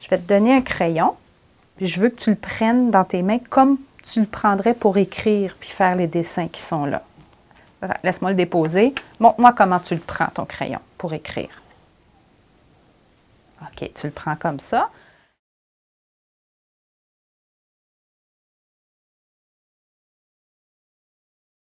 Je vais te donner un crayon, puis je veux que tu le prennes dans tes mains comme tu le prendrais pour écrire puis faire les dessins qui sont là. Laisse-moi le déposer. Montre-moi comment tu le prends, ton crayon, pour écrire. OK, tu le prends comme ça.